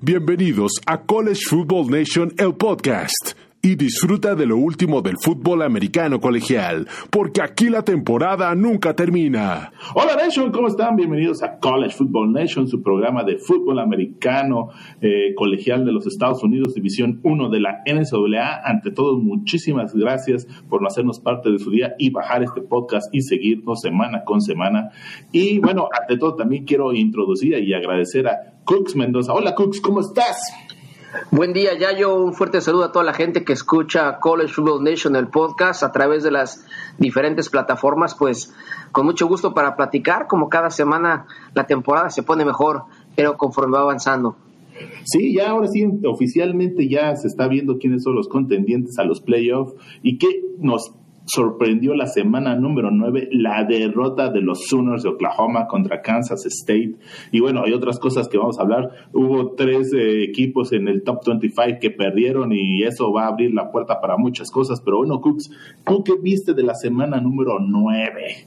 Bienvenidos a College Football Nation, el podcast y disfruta de lo último del fútbol americano colegial, porque aquí la temporada nunca termina. Hola Nation, ¿cómo están? Bienvenidos a College Football Nation, su programa de fútbol americano eh, colegial de los Estados Unidos, División 1 de la NCAA. Ante todo, muchísimas gracias por no hacernos parte de su día y bajar este podcast y seguirnos semana con semana. Y bueno, ante todo también quiero introducir y agradecer a Cooks Mendoza. Hola Cooks, ¿cómo estás? Buen día, Yayo. Un fuerte saludo a toda la gente que escucha College Football Nation, el podcast, a través de las diferentes plataformas. Pues con mucho gusto para platicar. Como cada semana la temporada se pone mejor, pero conforme va avanzando. Sí, ya ahora sí, oficialmente ya se está viendo quiénes son los contendientes a los playoffs y qué nos sorprendió la semana número 9 la derrota de los Sooners de Oklahoma contra Kansas State. Y bueno, hay otras cosas que vamos a hablar. Hubo tres eh, equipos en el top 25 que perdieron y eso va a abrir la puerta para muchas cosas. Pero bueno, Cooks, ¿tú qué viste de la semana número 9?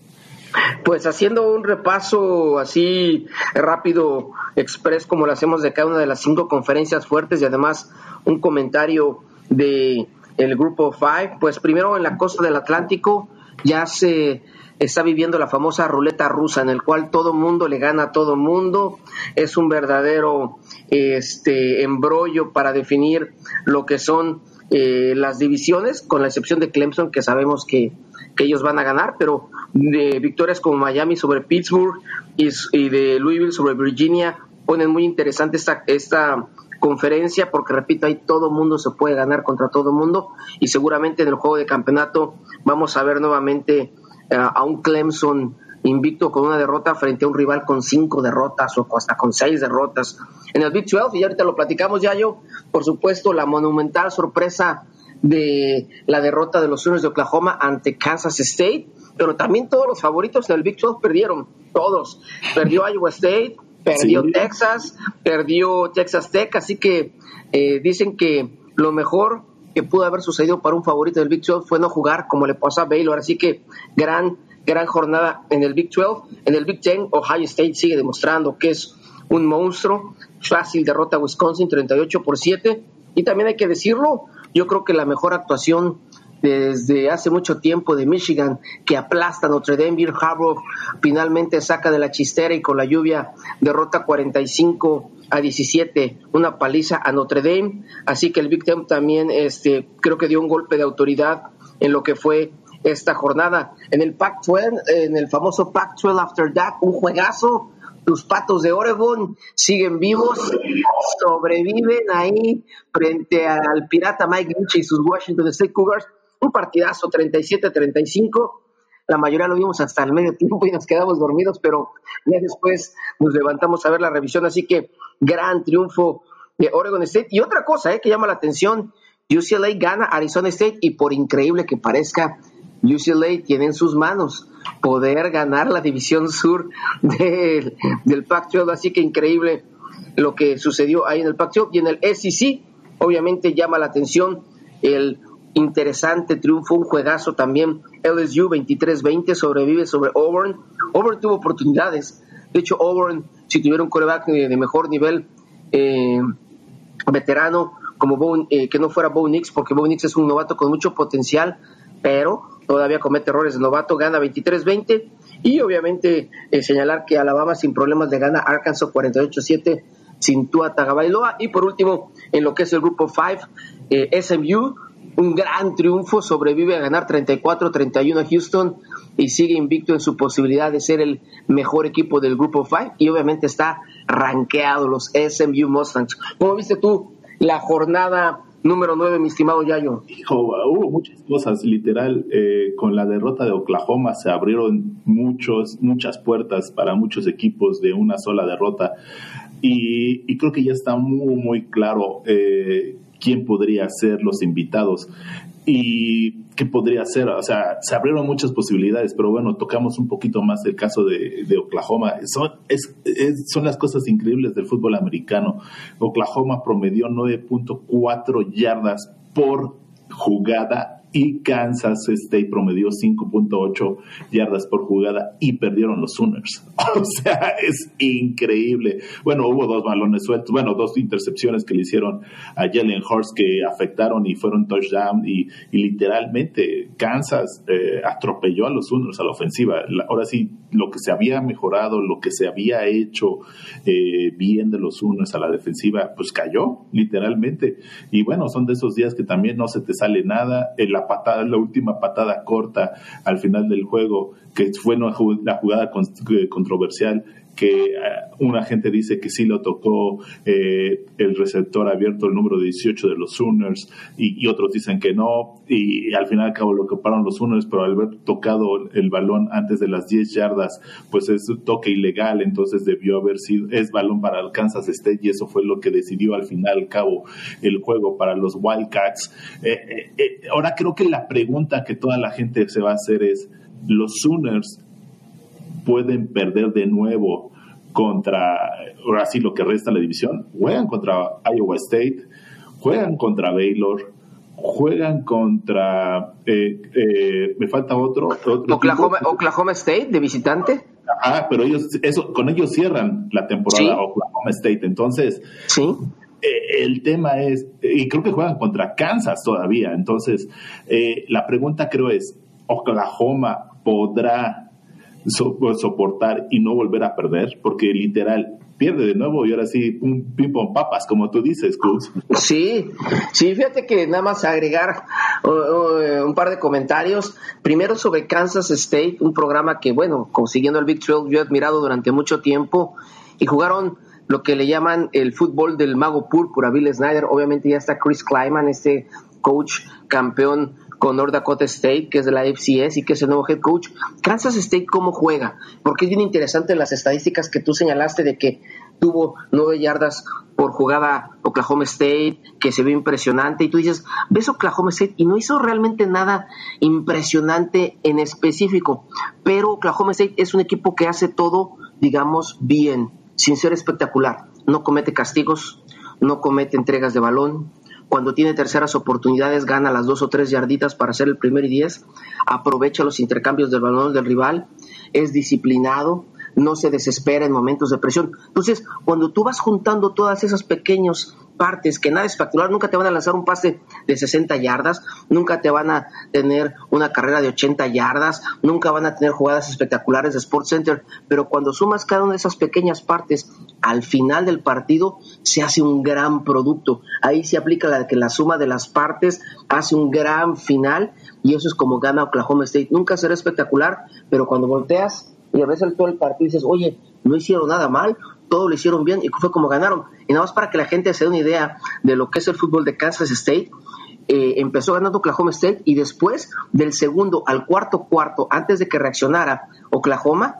Pues haciendo un repaso así rápido, express, como lo hacemos de cada una de las cinco conferencias fuertes y además un comentario de el grupo 5, pues primero en la costa del Atlántico ya se está viviendo la famosa ruleta rusa en el cual todo mundo le gana a todo mundo, es un verdadero este embrollo para definir lo que son eh, las divisiones, con la excepción de Clemson, que sabemos que, que ellos van a ganar, pero de victorias como Miami sobre Pittsburgh y, y de Louisville sobre Virginia ponen muy interesante esta, esta conferencia, porque repito, ahí todo mundo se puede ganar contra todo mundo y seguramente en el juego de campeonato vamos a ver nuevamente eh, a un Clemson invicto con una derrota frente a un rival con cinco derrotas o hasta con seis derrotas. En el Big 12, y ahorita lo platicamos ya yo, por supuesto, la monumental sorpresa de la derrota de los Sooners de Oklahoma ante Kansas State, pero también todos los favoritos del Big 12 perdieron, todos. Perdió Iowa State, perdió Texas, perdió Texas Tech, así que eh, dicen que lo mejor que pudo haber sucedido para un favorito del Big 12 fue no jugar como le pasó a Baylor, así que gran, gran jornada en el Big 12. En el Big 10, Ohio State sigue demostrando que es un monstruo, fácil derrota a Wisconsin 38 por 7, y también hay que decirlo, yo creo que la mejor actuación desde hace mucho tiempo de Michigan, que aplasta Notre Dame. Bill Harbaugh finalmente saca de la chistera y con la lluvia derrota 45 a 17, una paliza a Notre Dame. Así que el Big Ten también este, creo que dio un golpe de autoridad en lo que fue esta jornada. En el Pac-12, en el famoso Pac-12 After That, un juegazo. Los patos de Oregon siguen vivos, sobreviven ahí frente al pirata Mike Lynch y sus Washington State Cougars un partidazo 37-35. La mayoría lo vimos hasta el medio tiempo y nos quedamos dormidos, pero ya después nos levantamos a ver la revisión. Así que gran triunfo de Oregon State. Y otra cosa eh, que llama la atención, UCLA gana Arizona State y por increíble que parezca, UCLA tiene en sus manos poder ganar la división sur del, del Pac-12. Así que increíble lo que sucedió ahí en el Pac-12 y en el SEC. Obviamente llama la atención el interesante triunfo, un juegazo también. LSU 23-20 sobrevive sobre Auburn. Auburn tuvo oportunidades. De hecho, Auburn, si tuviera un coreback de mejor nivel eh, veterano, como eh, que no fuera Bo Nix, porque Bo Nix es un novato con mucho potencial, pero todavía comete errores de novato, gana 23-20. Y obviamente eh, señalar que Alabama sin problemas le gana Arkansas 48-7 sin Tua Tagovailoa. Y por último, en lo que es el grupo 5, SMU un gran triunfo, sobrevive a ganar 34-31 a Houston y sigue invicto en su posibilidad de ser el mejor equipo del grupo 5 y obviamente está rankeado los SMU Mustangs. ¿Cómo viste tú la jornada número 9, mi estimado Yayo? Hijo, hubo muchas cosas, literal, eh, con la derrota de Oklahoma se abrieron muchos, muchas puertas para muchos equipos de una sola derrota y, creo que ya está muy, muy claro eh, quién podría ser los invitados y qué podría ser. O sea, se abrieron muchas posibilidades, pero bueno, tocamos un poquito más el caso de, Oklahoma. Son, es, son las cosas increíbles del fútbol americano. Oklahoma promedió 9.4 yardas por jugada y Kansas State promedió 5.8 yardas por jugada y perdieron los Sooners. O sea, es increíble. Bueno, hubo dos balones sueltos, bueno, dos intercepciones que le hicieron a Jalen Hurst que afectaron y fueron touchdown y, literalmente Kansas eh, atropelló a los Sooners a la ofensiva. ahora sí, lo que se había mejorado, lo que se había hecho eh, bien de los Sooners a la defensiva, pues cayó literalmente. Y bueno, son de esos días que también no se te sale nada. La patada, la última patada corta al final del juego, que fue una, jugada controversial, que eh, una gente dice que sí lo tocó eh, el receptor abierto, el número 18 de los Sooners, y, otros dicen que no, y, al final acabo lo que pararon los Sooners, pero al haber tocado el balón antes de las 10 yardas, pues es un toque ilegal, entonces debió haber sido, es balón para el Kansas State, y eso fue lo que decidió al final al cabo el juego para los Wildcats. Eh, ahora creo que la pregunta que toda la gente se va a hacer es, los Sooners pueden perder de nuevo contra, ahora sí lo que resta la división, juegan contra Iowa State, juegan contra Baylor, juegan contra, eh, eh, me falta otro. Oklahoma, State de visitante. Ah, pero ellos, eso, con ellos cierran la temporada Oklahoma State. Entonces, ¿Sí? Eh, el tema es, y creo que juegan contra Kansas todavía. Entonces, la pregunta creo es, ¿Oklahoma podrá soportar y no volver a perder, porque literal pierde de nuevo y ahora sí un ping pong papas, como tú dices, Cruz. Sí, sí, fíjate que nada más agregar un par de comentarios. Primero sobre Kansas State, un programa que, bueno, consiguiendo el Big 12 yo he admirado durante mucho tiempo y jugaron lo que le llaman el fútbol del mago púrpura, Bill Snyder. Obviamente ya está Chris Kleiman, este coach campeón con North Dakota State, que es de la FCS y que es el nuevo head coach. Kansas State, ¿cómo juega? Porque es bien interesante las estadísticas que tú señalaste de que tuvo nueve yardas por jugada Oklahoma State, que se ve impresionante, y tú dices, ves Oklahoma State y no hizo realmente nada impresionante en específico, pero Oklahoma State es un equipo que hace todo, digamos, bien, sin ser espectacular. No comete castigos, no comete entregas de balón, cuando tiene terceras oportunidades gana las dos o tres yarditas para hacer el primer y diez, aprovecha los intercambios del balón del rival, es disciplinado, no se desespera en momentos de presión. Entonces, cuando tú vas juntando todas esas pequeños partes que nada espectacular, nunca te van a lanzar un pase de 60 yardas, nunca te van a tener una carrera de 80 yardas, nunca van a tener jugadas espectaculares de Sports Center, pero cuando sumas cada una de esas pequeñas partes al final del partido, se hace un gran producto. Ahí se aplica la que la suma de las partes hace un gran final y eso es como gana Oklahoma State. Nunca será espectacular, pero cuando volteas y ves el todo el partido dices, oye, no hicieron nada mal, todo lo hicieron bien y fue como ganaron. Y nada más para que la gente se dé una idea de lo que es el fútbol de Kansas State, eh, empezó ganando Oklahoma State y después del segundo al cuarto cuarto, antes de que reaccionara Oklahoma,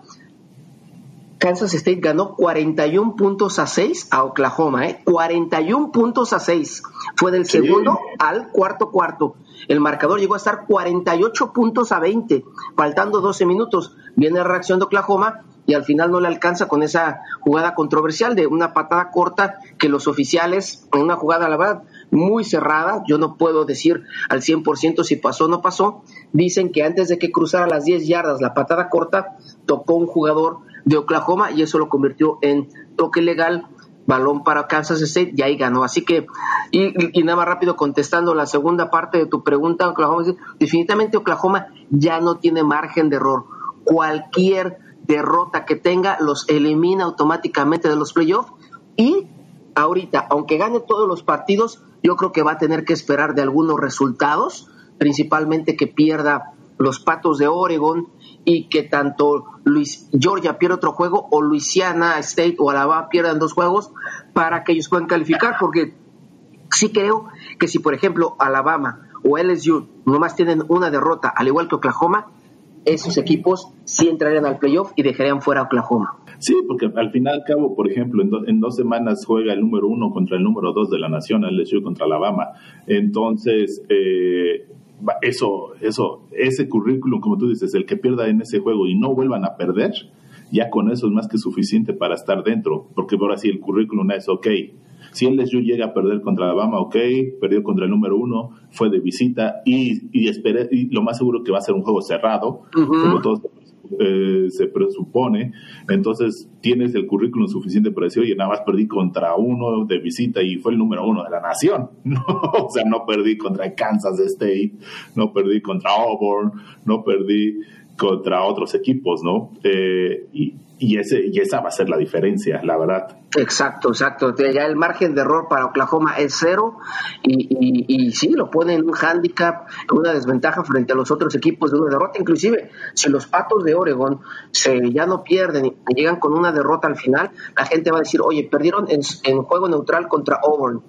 Kansas State ganó 41 puntos a 6 a Oklahoma, ¿eh? 41 puntos a 6. Fue del segundo al cuarto cuarto. El marcador llegó a estar 48 puntos a 20, faltando 12 minutos. Viene la reacción de Oklahoma y al final no le alcanza con esa jugada controversial de una patada corta que los oficiales, en una jugada, la verdad, muy cerrada, yo no puedo decir al 100% si pasó o no pasó, dicen que antes de que cruzara las 10 yardas la patada corta, tocó un jugador de Oklahoma y eso lo convirtió en toque legal, balón para Kansas State y ahí ganó. Así que, y, nada más rápido contestando la segunda parte de tu pregunta, Oklahoma, definitivamente Oklahoma ya no tiene margen de error. Cualquier derrota que tenga los elimina automáticamente de los playoffs y ahorita, aunque gane todos los partidos, yo creo que va a tener que esperar de algunos resultados, principalmente que pierda los Patos de Oregon y que tanto Luis, Georgia pierda otro juego o Louisiana State o Alabama pierdan dos juegos para que ellos puedan calificar, porque sí creo que si, por ejemplo, Alabama o LSU nomás tienen una derrota, al igual que Oklahoma, esos equipos sí entrarían al playoff y dejarían fuera a Oklahoma. Sí, porque al final al cabo, por ejemplo, en, dos semanas juega el número uno contra el número dos de la nación, LSU contra Alabama. Entonces, eh, eso, eso, ese currículum, como tú dices, el que pierda en ese juego y no vuelvan a perder, ya con eso es más que suficiente para estar dentro, porque ahora sí el currículum es ok. Si el LSU llega a perder contra Alabama, ok, perdió contra el número uno, fue de visita y, y, esperé, y lo más seguro que va a ser un juego cerrado, como todos eh, se presupone. Entonces tienes el currículum suficiente para decir, oye, nada más perdí contra uno de visita y fue el número uno de la nación. o sea, no perdí contra Kansas State, no perdí contra Auburn, no perdí contra otros equipos, ¿no? Eh, y, y, ese, y esa va a ser la diferencia, la verdad. Exacto, exacto. Ya el margen de error para Oklahoma es cero y, y, sí, lo pone en un handicap, una desventaja frente a los otros equipos de una derrota. Inclusive, si los Patos de Oregon se, ya no pierden y llegan con una derrota al final, la gente va a decir, oye, perdieron en, en juego neutral contra Auburn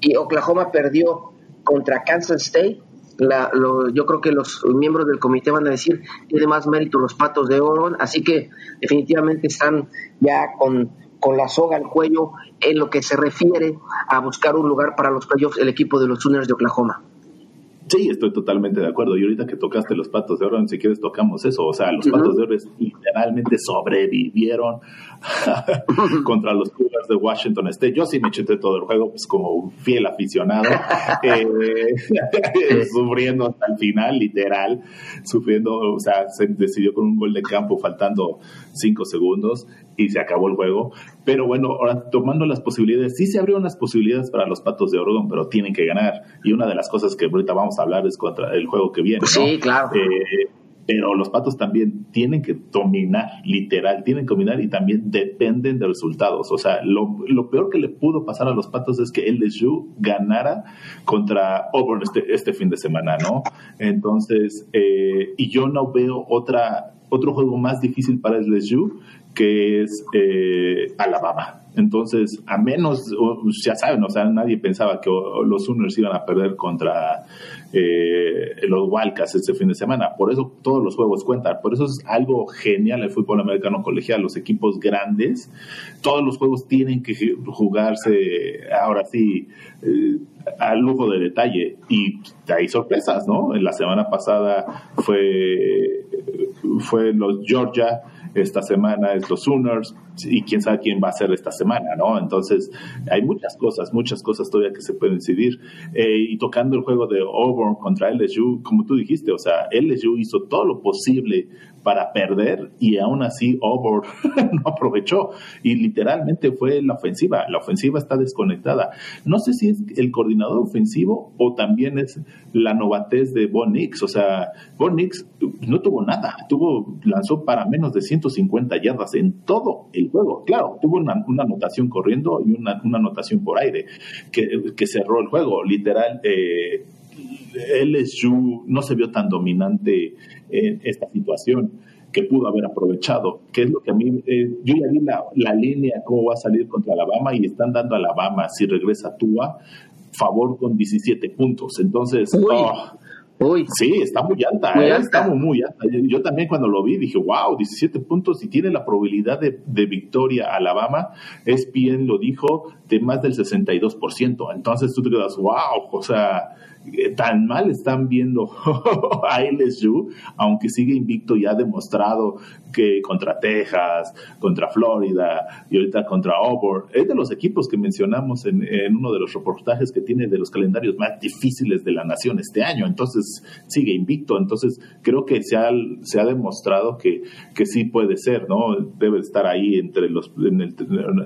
y Oklahoma perdió contra Kansas State la, lo, yo creo que los miembros del comité van a decir tiene más mérito los patos de oro, así que definitivamente están ya con, con la soga al cuello en lo que se refiere a buscar un lugar para los playoffs el equipo de los Sooners de Oklahoma. Sí, estoy totalmente de acuerdo. Y ahorita que tocaste los patos de oro, si quieres tocamos eso. O sea, los patos de oro literalmente sobrevivieron contra los Cougars de Washington State. Yo sí me eché todo el juego, pues como un fiel aficionado, eh, sufriendo hasta el final, literal, sufriendo, o sea, se decidió con un gol de campo faltando cinco segundos y se acabó el juego. Pero bueno, ahora tomando las posibilidades, sí se abrieron las posibilidades para los Patos de Oregon, pero tienen que ganar. Y una de las cosas que ahorita vamos a hablar es contra el juego que viene. ¿no? Sí, claro. Eh, pero los patos también tienen que dominar, literal, tienen que dominar y también dependen de resultados. O sea, lo, lo peor que le pudo pasar a los patos es que LSU ganara contra Auburn este, este fin de semana, ¿no? Entonces, eh, y yo no veo otra, otro juego más difícil para LSU que es eh, Alabama. Entonces, a menos, ya saben, o sea, nadie pensaba que los Sooners iban a perder contra eh, los Wildcats este fin de semana. Por eso todos los juegos cuentan. Por eso es algo genial el fútbol americano colegial. Los equipos grandes, todos los juegos tienen que jugarse, ahora sí, eh, al lujo de detalle. Y hay sorpresas, ¿no? En la semana pasada fue, fue los Georgia esta semana es los Sooners y quién sabe quién va a ser esta semana, ¿no? Entonces, hay muchas cosas, muchas cosas todavía que se pueden decidir. Eh, y tocando el juego de Auburn contra LSU, como tú dijiste, o sea, LSU hizo todo lo posible para perder y aún así Auburn no aprovechó y literalmente fue la ofensiva. La ofensiva está desconectada. No sé si es el coordinador ofensivo o también es la novatez de Von. O sea, Von no tuvo nada, tuvo lanzó para menos de 150 yardas en todo el juego. Claro, tuvo una, una anotación corriendo y una, una, anotación por aire que, que cerró el juego. Literal, eh, LSU no se vio tan dominante en esta situación que pudo haber aprovechado, que es lo que a mí, eh, yo ya vi la, la, línea, cómo va a salir contra Alabama y están dando a Alabama, si regresa Tua, favor con 17 puntos. Entonces. Oh, Uy. Sí, está muy alta, muy ¿eh? alta. está muy alta. Yo, yo, también cuando lo vi dije, wow, 17 puntos y tiene la probabilidad de, de victoria Alabama. ESPN lo dijo de más del 62%. Entonces tú te quedas, wow, o sea, tan mal están viendo a LSU, aunque sigue invicto y ha demostrado que contra Texas, contra Florida y ahorita contra Auburn, es de los equipos que mencionamos en, uno de los reportajes que tiene de los calendarios más difíciles de la nación este año, entonces sigue invicto, entonces creo que se ha, se ha demostrado que, que sí puede ser, ¿no? Debe estar ahí entre los, en, el,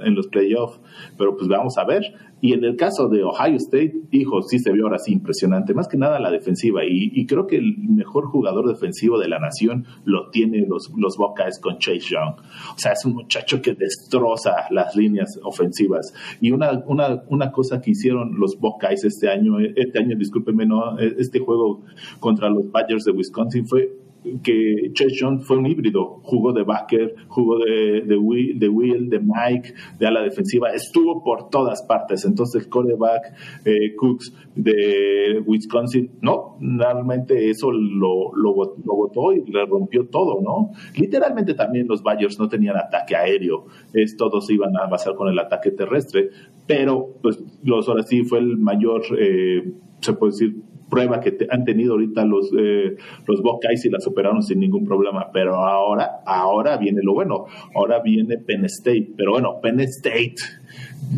en los playoffs, pero pues vamos a ver. Y en el caso de Ohio State, hijo, sí se vio ahora sí impresionante, más que nada la defensiva. Y, creo que el mejor jugador defensivo de la nación lo tiene los, los Buckeyes con Chase Young. O sea, es un muchacho que destroza las líneas ofensivas. Y una, una, una cosa que hicieron los Buckeyes este año, este año, discúlpeme, no, este juego contra los Badgers de Wisconsin fue que Chase Young fue un híbrido, jugó de backer, jugó de, de, Will, de Will, de Mike, de ala defensiva, estuvo por todas partes. Entonces el coreback eh, Cooks de Wisconsin, no, realmente eso lo, lo, votó y le rompió todo, ¿no? Literalmente también los Bayers no tenían ataque aéreo, es, todos iban a basar con el ataque terrestre, pero pues los ahora sí fue el mayor, eh, se puede decir, prueba que te, han tenido ahorita los eh, los Buckeyes y la superaron sin ningún problema, pero ahora ahora viene lo bueno, ahora viene Penn State, pero bueno, Penn State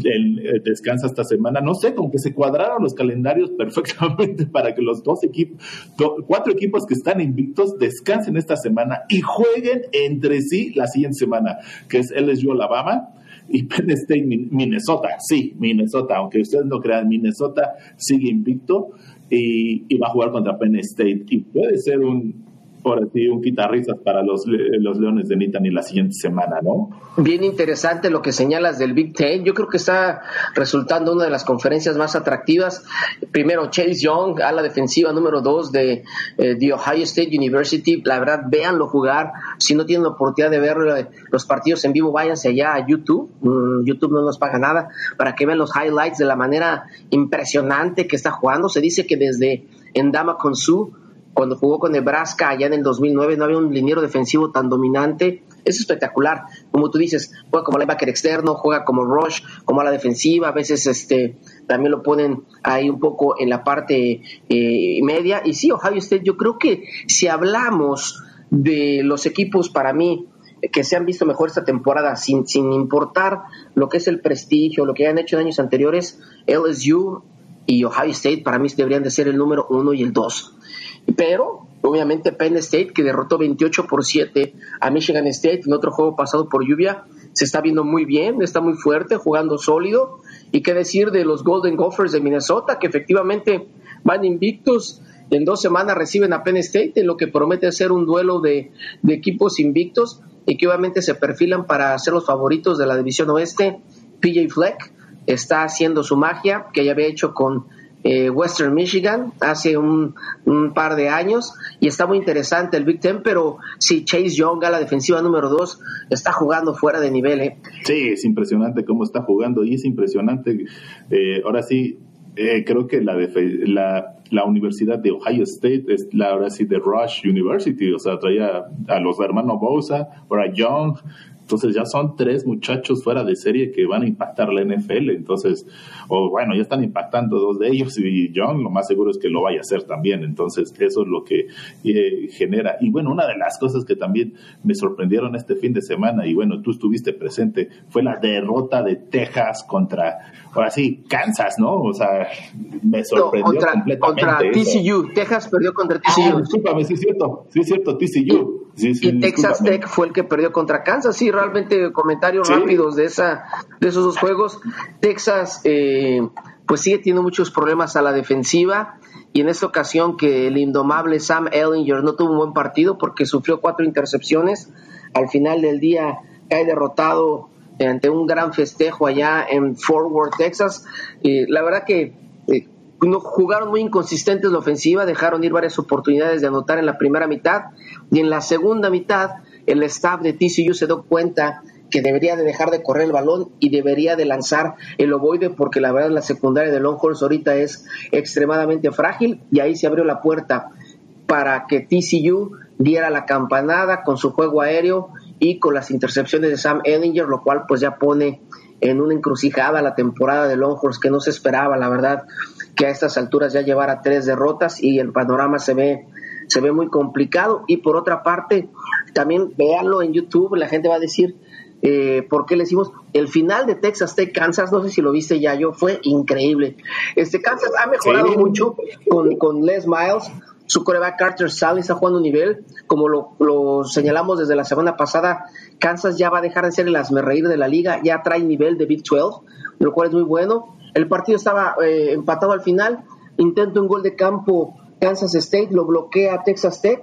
el, descansa esta semana. No sé, como que se cuadraron los calendarios perfectamente para que los dos equipos, cuatro equipos que están invictos descansen esta semana y jueguen entre sí la siguiente semana, que es LSU Alabama y Penn State Minnesota. Sí, Minnesota, aunque ustedes no crean, Minnesota sigue invicto y, y va a jugar contra Penn State. Y puede ser un, por así un quitarrisas para los, los Leones de Nittany la siguiente semana, ¿no? Bien interesante lo que señalas del Big Ten. Yo creo que está resultando una de las conferencias más atractivas. Primero, Chase Young a la defensiva número dos de, eh, Ohio State University. La verdad, véanlo jugar. Si no tienen la oportunidad de ver eh, los partidos en vivo, váyanse allá a YouTube. Mm, YouTube no nos paga nada para que vean los highlights de la manera impresionante que está jugando. Se dice que desde Endama su cuando jugó con Nebraska allá en el 2009 no había un liniero defensivo tan dominante. Es espectacular. Como tú dices, juega como linebacker externo, juega como rush, como a la defensiva. A veces este también lo ponen ahí un poco en la parte eh, media. Y sí, Ohio State, yo creo que si hablamos de los equipos para mí que se han visto mejor esta temporada, sin, sin importar lo que es el prestigio, lo que han hecho en años anteriores, LSU y Ohio State para mí deberían de ser el número uno y el dos pero obviamente Penn State, que derrotó 28 por 7 a Michigan State en otro juego pasado por lluvia, se está viendo muy bien, está muy fuerte, jugando sólido. Y qué decir de los Golden Gophers de Minnesota, que efectivamente van invictos. En dos semanas reciben a Penn State, en lo que promete ser un duelo de, de equipos invictos y que obviamente se perfilan para ser los favoritos de la división oeste. PJ Fleck está haciendo su magia que ya había hecho con eh, Western Michigan hace un, par de años y está muy interesante el Big Ten, pero si Chase Young a la defensiva número 2 está jugando fuera de nivel. ¿eh? Sí, es impresionante cómo está jugando y es impresionante. Eh, ahora sí, eh, creo que la, la, la, Universidad de Ohio State es la ahora sí de Rush University, o sea, traía a los hermanos Bosa, ahora Young, entonces ya son tres muchachos fuera de serie que van a impactar la NFL. Entonces, o bueno, ya están impactando dos de ellos y John lo más seguro es que lo vaya a hacer también. Entonces, eso es lo que eh, genera. Y bueno, una de las cosas que también me sorprendieron este fin de semana, y bueno, tú estuviste presente, fue la derrota de Texas contra, ahora sí, Kansas, ¿no? O sea, me sorprendió contra, completamente. Contra TCU. Texas perdió contra TCU. Ah, discúlpame, sí es cierto, sí es cierto, TCU. Y Texas Tech fue el que perdió contra Kansas, sí, realmente comentarios rápidos de esa de esos dos juegos. Texas eh, pues sigue teniendo muchos problemas a la defensiva y en esta ocasión que el indomable Sam Ellinger no tuvo un buen partido porque sufrió cuatro intercepciones. Al final del día cae derrotado ante un gran festejo allá en Fort Worth, Texas. la verdad que eh, no, jugaron muy inconsistentes la ofensiva, dejaron ir varias oportunidades de anotar en la primera mitad y en la segunda mitad el staff de TCU se dio cuenta que debería de dejar de correr el balón y debería de lanzar el ovoide porque la verdad la secundaria de Longhorns ahorita es extremadamente frágil y ahí se abrió la puerta para que TCU diera la campanada con su juego aéreo y con las intercepciones de Sam Ellinger, lo cual pues ya pone en una encrucijada la temporada de Longhorns que no se esperaba, la verdad, que a estas alturas ya llevara tres derrotas y el panorama se ve se ve muy complicado. Y por otra parte, también véanlo en YouTube, la gente va a decir, eh, ¿por qué le decimos? El final de Texas Tech Kansas, no sé si lo viste ya yo, fue increíble. Este Kansas ha mejorado mucho con, con Les Miles. Su coreback Carter Sally está jugando un nivel. Como lo, señalamos desde la semana pasada, Kansas ya va a dejar de ser el asmerreír de la liga, ya trae nivel de Big 12, lo cual es muy bueno. El partido estaba eh, empatado al final, intenta un gol de campo Kansas State, lo bloquea Texas Tech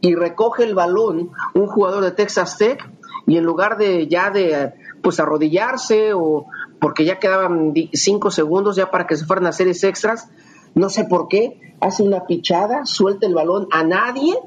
y recoge el balón un jugador de Texas Tech y en lugar de ya de pues arrodillarse o porque ya quedaban cinco segundos ya para que se fueran a series extras, no sé por qué, hace una pichada, suelta el balón a nadie,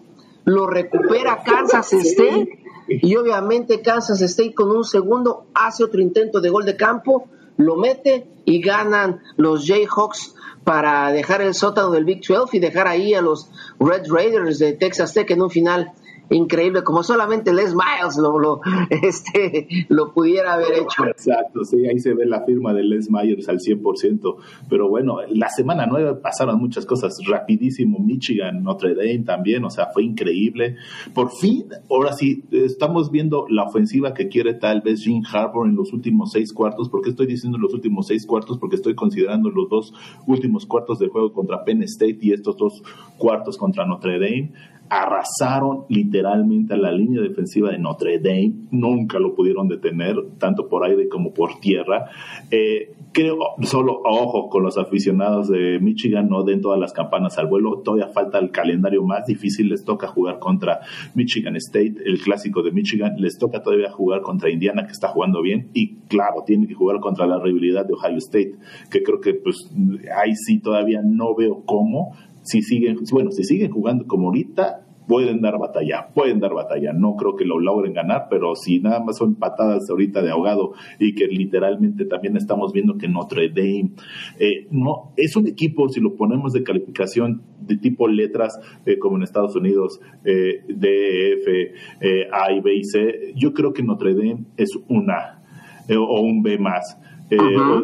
lo recupera Kansas State y obviamente Kansas State con un segundo hace otro intento de gol de campo, lo mete y ganan los Jayhawks para dejar el sótano del Big 12 y dejar ahí a los Red Raiders de Texas Tech en un final increíble, como solamente Les Miles lo, lo, este, lo pudiera haber hecho. Exacto, sí, ahí se ve la firma de Les Myers al 100%. Pero bueno, la semana nueve pasaron muchas cosas rapidísimo. Michigan, Notre Dame también, o sea, fue increíble. Por fin, ahora sí, estamos viendo la ofensiva que quiere tal vez Jim Harbour en los últimos seis cuartos. ¿Por qué estoy diciendo los últimos seis cuartos? Porque estoy considerando los dos últimos cuartos de juego contra Penn State y estos dos cuartos contra Notre Dame arrasaron literalmente a la línea defensiva de Notre Dame, nunca lo pudieron detener, tanto por aire como por tierra. Eh, creo, solo ojo con los aficionados de Michigan, no den todas las campanas al vuelo, todavía falta el calendario más difícil, les toca jugar contra Michigan State, el clásico de Michigan, les toca todavía jugar contra Indiana, que está jugando bien, y claro, tienen que jugar contra la rivalidad de Ohio State, que creo que pues ahí sí todavía no veo cómo, si siguen, bueno, si siguen jugando como ahorita, pueden dar batalla, pueden dar batalla. No creo que lo logren ganar, pero si nada más son patadas ahorita de ahogado y que literalmente también estamos viendo que Notre Dame eh, no es un equipo, si lo ponemos de calificación de tipo letras, eh, como en Estados Unidos, eh, D, F, eh, A y B y C, yo creo que Notre Dame es una o un B más.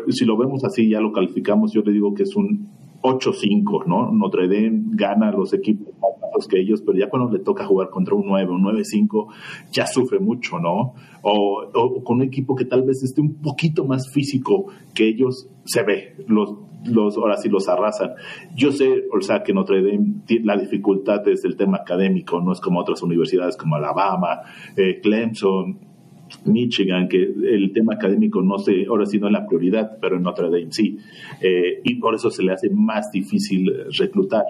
Si lo vemos así, ya lo calificamos, yo le digo que es un 8-5, ¿no? Notre Dame gana los equipos más bajos que ellos, pero ya cuando le toca jugar contra un 9, un 9-5, ya sufre mucho, ¿no? O, con un equipo que tal vez esté un poquito más físico que ellos, se ve, los, los, ahora sí los arrasan. Yo sé, o sea, que Notre Dame, la dificultad es el tema académico, no es como otras universidades como Alabama, eh, Clemson, Michigan, que el tema académico no sé, ahora sí no es la prioridad, pero en Notre Dame sí. Eh, y por eso se le hace más difícil reclutar.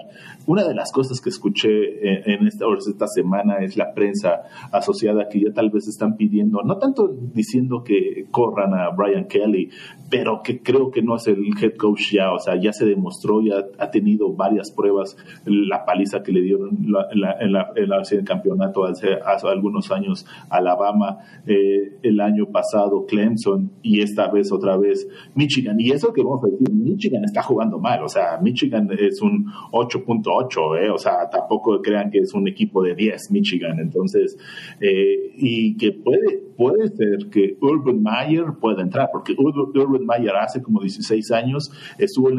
Una de las cosas que escuché en, esta, esta semana es la prensa asociada que ya tal vez están pidiendo, no tanto diciendo que corran a Brian Kelly, pero que creo que no es el head coach ya, o sea, ya se demostró, ya ha tenido varias pruebas, la paliza que le dieron en, la, en, la, campeonato hace, algunos años Alabama, eh, el año pasado Clemson y esta vez otra vez Michigan. Y eso que vamos a decir, Michigan está jugando mal, o sea, Michigan es un 8.8, eh, o sea, tampoco crean que es un equipo de 10 Michigan, entonces, eh, y que puede, puede ser que Urban Meyer pueda entrar, porque Urban Mayer hace como 16 años estuvo en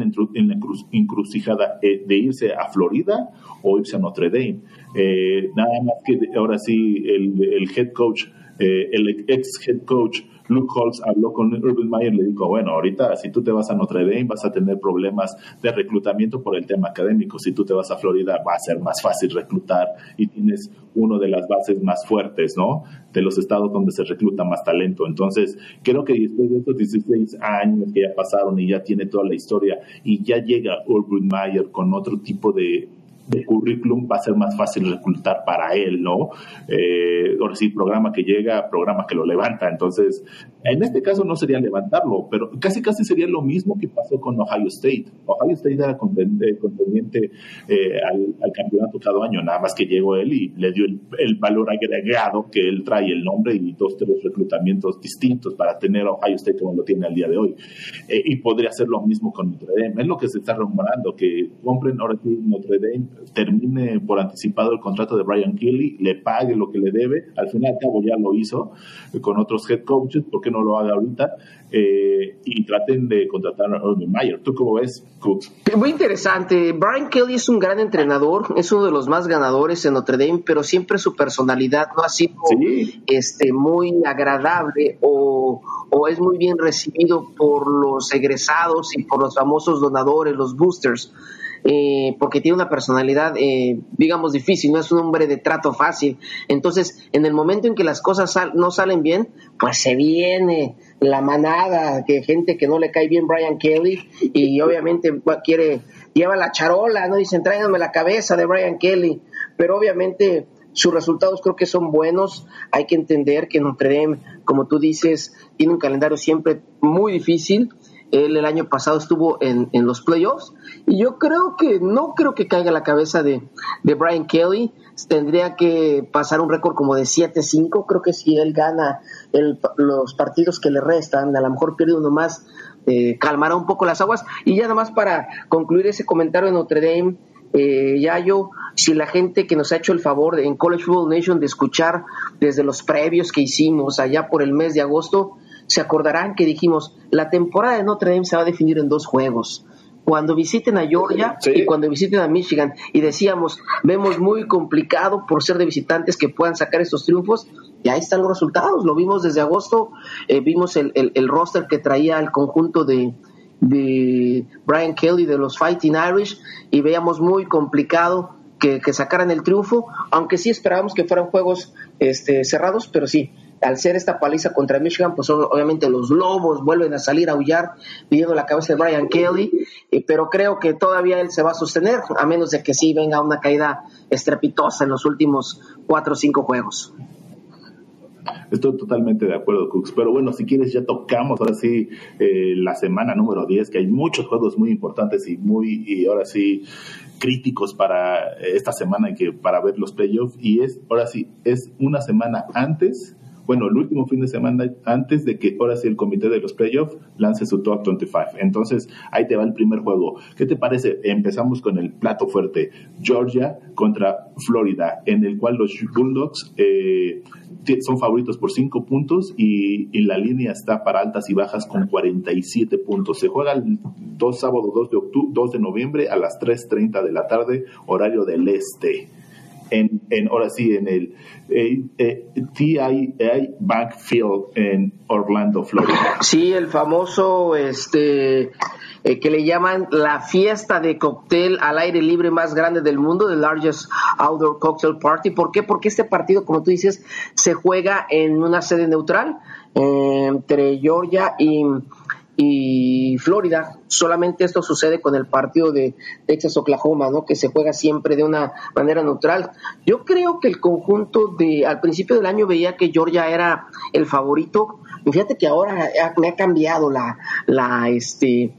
la, encrucijada eh, de irse a Florida o irse a Notre Dame. Eh, nada más que ahora sí el head coach, eh, el ex head coach Luke Holtz habló con Urban Meyer y le dijo, bueno, ahorita si tú te vas a Notre Dame vas a tener problemas de reclutamiento por el tema académico. Si tú te vas a Florida va a ser más fácil reclutar y tienes uno de las bases más fuertes, ¿no? De los estados donde se recluta más talento. Entonces, creo que después de estos 16 años que ya pasaron y ya tiene toda la historia y ya llega Urban Meyer con otro tipo de de currículum va a ser más fácil reclutar para él, ¿no? Eh, ahora sí, programa que llega, programa que lo levanta. Entonces, en este caso no sería levantarlo, pero casi casi sería lo mismo que pasó con Ohio State. Ohio State era contendiente eh, al, campeonato cada año, nada más que llegó él y le dio el, valor agregado que él trae el nombre y dos, tres reclutamientos distintos para tener a Ohio State como lo tiene al día de hoy. Eh, y podría hacer lo mismo con Notre Dame. Es lo que se está rumorando, que compren ahora Notre Dame termine por anticipado el contrato de Brian Kelly, le pague lo que le debe, al final al cabo ya lo hizo eh, con otros head coaches, ¿por qué no lo haga ahorita? Eh, y traten de contratar a Urban Meyer. ¿Tú cómo ves, Cook? Muy interesante. Brian Kelly es un gran entrenador, es uno de los más ganadores en Notre Dame, pero siempre su personalidad no ha sido este, muy agradable o, o es muy bien recibido por los egresados y por los famosos donadores, los boosters. Eh, porque tiene una personalidad, eh, digamos, difícil, no es un hombre de trato fácil. Entonces, en el momento en que las cosas no salen bien, pues se viene la manada de gente que no le cae bien Brian Kelly y obviamente quiere, lleva la charola, ¿no? Dicen, tráiganme la cabeza de Brian Kelly, pero obviamente sus resultados creo que son buenos. Hay que entender que Notre Dame, como tú dices, tiene un calendario siempre muy difícil. Él el año pasado estuvo en, en los playoffs y yo creo que no creo que caiga la cabeza de, de Brian Kelly. Tendría que pasar un récord como de 7-5. Creo que si él gana el, los partidos que le restan, a lo mejor pierde uno más, eh, calmará un poco las aguas. Y ya nada más para concluir ese comentario de Notre Dame, eh, yo si la gente que nos ha hecho el favor en College Football Nation de escuchar desde los previos que hicimos allá por el mes de agosto, se acordarán que dijimos, la temporada de Notre Dame se va a definir en dos juegos. Cuando visiten a Georgia y cuando visiten a Michigan, y decíamos, vemos muy complicado por ser de visitantes que puedan sacar estos triunfos, y ahí están los resultados. Lo vimos desde agosto, eh, vimos el, el, roster que traía el conjunto de, de Brian Kelly de los Fighting Irish, y veíamos muy complicado que, que, sacaran el triunfo, aunque sí esperábamos que fueran juegos este, cerrados, pero sí, al ser esta paliza contra Michigan, pues obviamente los lobos vuelven a salir a aullar pidiendo la cabeza de Brian Kelly, eh, pero creo que todavía él se va a sostener, a menos de que sí venga una caída estrepitosa en los últimos cuatro o cinco juegos. Estoy totalmente de acuerdo, Cooks. Pero bueno, si quieres, ya tocamos ahora sí eh, la semana número 10, que hay muchos juegos muy importantes y muy, y ahora sí, críticos para esta semana y que para ver los playoffs. Y es, ahora sí, es una semana antes bueno, el último fin de semana antes de que ahora sí el comité de los playoffs lance su top 25. Entonces, ahí te va el primer juego. ¿Qué te parece? Empezamos con el plato fuerte. Georgia contra Florida, en el cual los Bulldogs eh, son favoritos por 5 puntos y, la línea está para altas y bajas con 47 puntos. Se juega el dos sábado 2 de, octubre, 2 de noviembre a las 3.30 de la tarde, horario del este en, en ahora sí, en el eh, eh, TI Backfield en Orlando, Florida. Sí, el famoso, este, eh, que le llaman la fiesta de cóctel al aire libre más grande del mundo, the largest outdoor cocktail party. ¿Por qué? Porque este partido, como tú dices, se juega en una sede neutral entre Georgia y y Florida. Solamente esto sucede con el partido de Texas-Oklahoma, ¿no? que se juega siempre de una manera neutral. Yo creo que el conjunto de, al principio del año veía que Georgia era el favorito, y fíjate que ahora me ha cambiado la, la, este,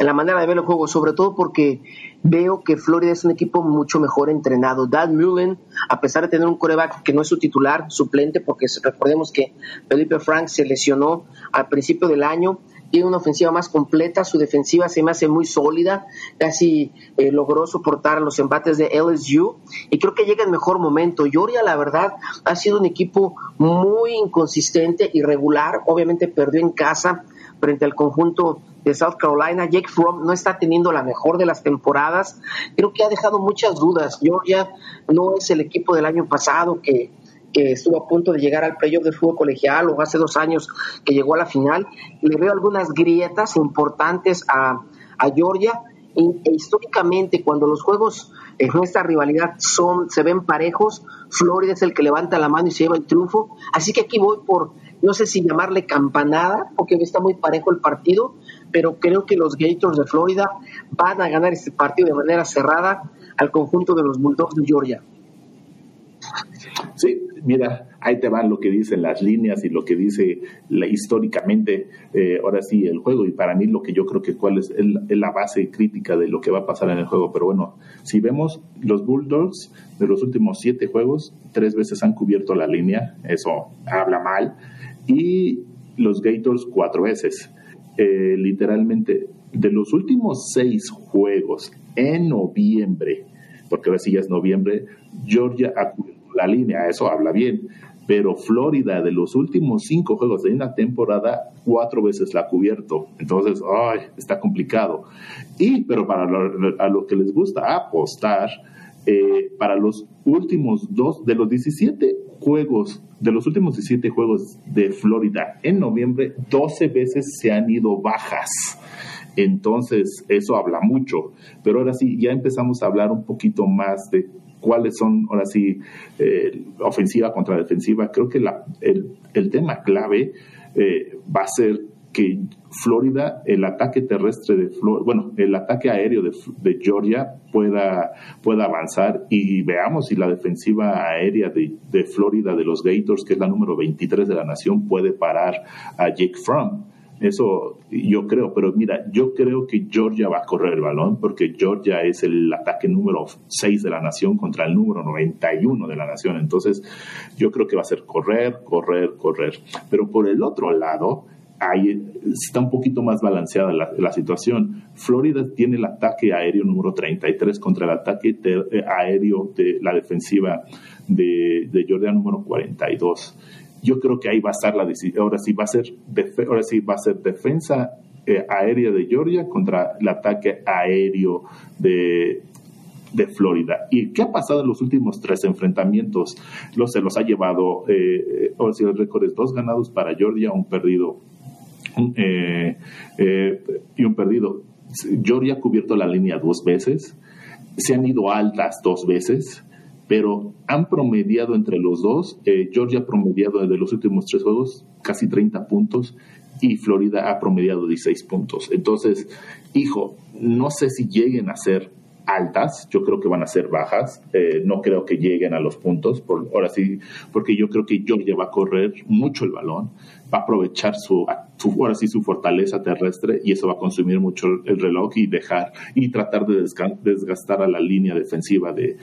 la manera de ver el juego, sobre todo porque veo que Florida es un equipo mucho mejor entrenado. Dan Mullen, a pesar de tener un coreback que no es su titular, suplente, porque recordemos que Felipe Frank se lesionó al principio del año, tiene una ofensiva más completa, su defensiva se me hace muy sólida, casi eh, logró soportar los embates de LSU y creo que llega en mejor momento. Georgia, la verdad, ha sido un equipo muy inconsistente, irregular, obviamente perdió en casa frente al conjunto de South Carolina. Jake Fromm no está teniendo la mejor de las temporadas. Creo que ha dejado muchas dudas. Georgia no es el equipo del año pasado que que estuvo a punto de llegar al playoff de fútbol colegial o hace dos años que llegó a la final. Le veo algunas grietas importantes a, Georgia. E, históricamente, cuando los juegos en esta rivalidad son, se ven parejos, Florida es el que levanta la mano y se lleva el triunfo. Así que aquí voy por, no sé si llamarle campanada, porque está muy parejo el partido, pero creo que los Gators de Florida van a ganar este partido de manera cerrada al conjunto de los Bulldogs de Georgia. Sí, mira, ahí te van lo que dicen las líneas y lo que dice la, históricamente, eh, ahora sí, el juego. Y para mí lo que yo creo que cuál es, la base crítica de lo que va a pasar en el juego. Pero bueno, si vemos los Bulldogs de los últimos siete juegos, tres veces han cubierto la línea, eso habla mal. Y los Gators cuatro veces. Eh, literalmente, de los últimos seis juegos en noviembre, porque ahora sí ya es noviembre, Georgia ha la línea, eso habla bien. Pero Florida, de los últimos cinco juegos de una temporada, cuatro veces la ha cubierto. Entonces, ay, está complicado. Y, pero para lo, a los que les gusta apostar, eh, para los últimos dos, de los 17 juegos, de los últimos 17 juegos de Florida en noviembre, 12 veces se han ido bajas. Entonces, eso habla mucho. Pero ahora sí, ya empezamos a hablar un poquito más de cuáles son, ahora sí, eh, ofensiva contra defensiva. Creo que la, el, tema clave eh, va a ser que Florida, el ataque terrestre de Florida, bueno, el ataque aéreo de, Georgia pueda, pueda avanzar y veamos si la defensiva aérea de, de, Florida de los Gators, que es la número 23 de la nación, puede parar a Jake Fromm. Eso yo creo, pero mira, yo creo que Georgia va a correr el balón porque Georgia es el ataque número 6 de la nación contra el número 91 de la nación. Entonces, yo creo que va a ser correr, correr, correr. Pero por el otro lado, ahí está un poquito más balanceada la, situación. Florida tiene el ataque aéreo número 33 contra el ataque eh, aéreo de la defensiva de, de Georgia número 42. Yo creo que ahí va a estar la ahora sí va a ser ahora sí va a ser defensa eh, aérea de Georgia contra el ataque aéreo de, Florida. ¿Y qué ha pasado en los últimos tres enfrentamientos? Los, se los ha llevado, eh, ahora sí el récord dos ganados para Georgia, un perdido eh, eh, y un perdido. Georgia ha cubierto la línea dos veces, se han ido altas dos veces, pero han promediado entre los dos. Eh, Georgia ha promediado desde los últimos tres juegos casi 30 puntos y Florida ha promediado 16 puntos. Entonces, hijo, no sé si lleguen a ser altas, yo creo que van a ser bajas, no creo que lleguen a los puntos, por, ahora sí, porque yo creo que Georgia va a correr mucho el balón, va a aprovechar su, ahora sí, su fortaleza terrestre y eso va a consumir mucho el reloj y dejar y tratar de desgastar a la línea defensiva de,